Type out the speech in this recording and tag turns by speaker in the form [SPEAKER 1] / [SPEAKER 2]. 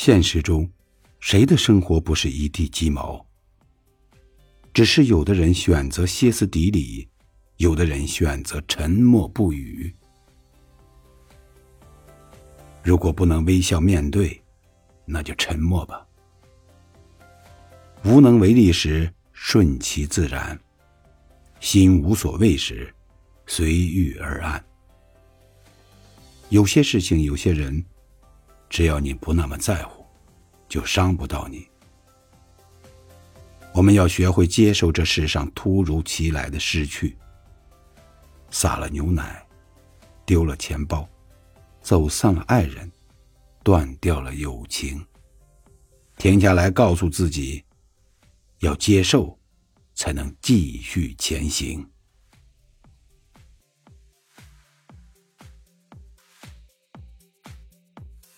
[SPEAKER 1] 现实中，谁的生活不是一地鸡毛？只是有的人选择歇斯底里，有的人选择沉默不语。如果不能微笑面对，那就沉默吧。无能为力时，顺其自然；心无所谓时，随遇而安。有些事情，有些人，只要你不那么在乎，就伤不到你。我们要学会接受这世上突如其来的失去。洒了牛奶，丢了钱包，走散了爱人，断掉了友情。停下来，告诉自己，要接受，才能继续前行。